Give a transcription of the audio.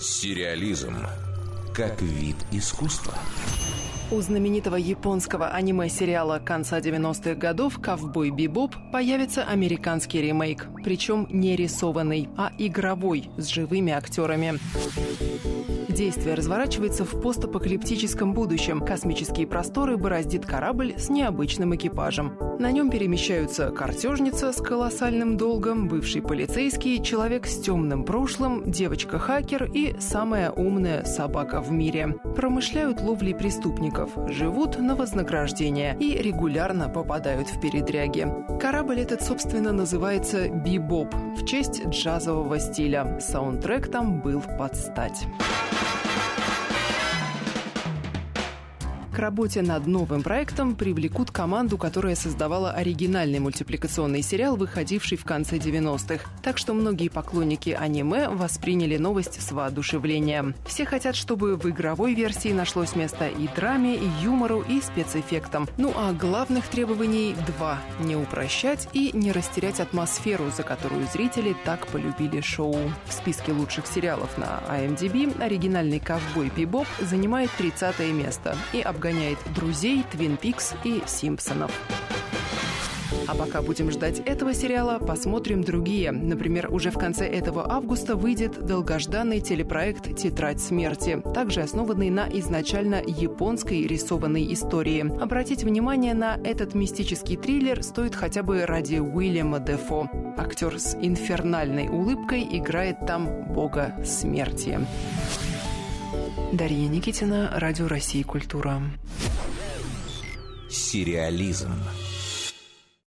Сериализм как вид искусства. У знаменитого японского аниме-сериала конца 90-х годов «Ковбой Бибоп» появится американский ремейк. Причем не рисованный, а игровой, с живыми актерами. Действие разворачивается в постапокалиптическом будущем. Космические просторы бороздит корабль с необычным экипажем. На нем перемещаются картежница с колоссальным долгом, бывший полицейский, человек с темным прошлым, девочка-хакер и самая умная собака в мире. Промышляют ловлей преступников, живут на вознаграждение и регулярно попадают в передряги. Корабль этот, собственно, называется «Бибоп» в честь джазового стиля. Саундтрек там был под стать. Работе над новым проектом привлекут команду, которая создавала оригинальный мультипликационный сериал, выходивший в конце 90-х. Так что многие поклонники аниме восприняли новость с воодушевлением. Все хотят, чтобы в игровой версии нашлось место и драме, и юмору, и спецэффектам. Ну а главных требований два – не упрощать и не растерять атмосферу, за которую зрители так полюбили шоу. В списке лучших сериалов на IMDb оригинальный «Ковбой Бибоп» занимает 30 место и обгоняет обгоняет «Друзей», «Твин Пикс» и «Симпсонов». А пока будем ждать этого сериала, посмотрим другие. Например, уже в конце этого августа выйдет долгожданный телепроект «Тетрадь смерти», также основанный на изначально японской рисованной истории. Обратить внимание на этот мистический триллер стоит хотя бы ради Уильяма Дефо. Актер с инфернальной улыбкой играет там бога смерти. Дарья Никитина, Радио России «Культура». Сериализм.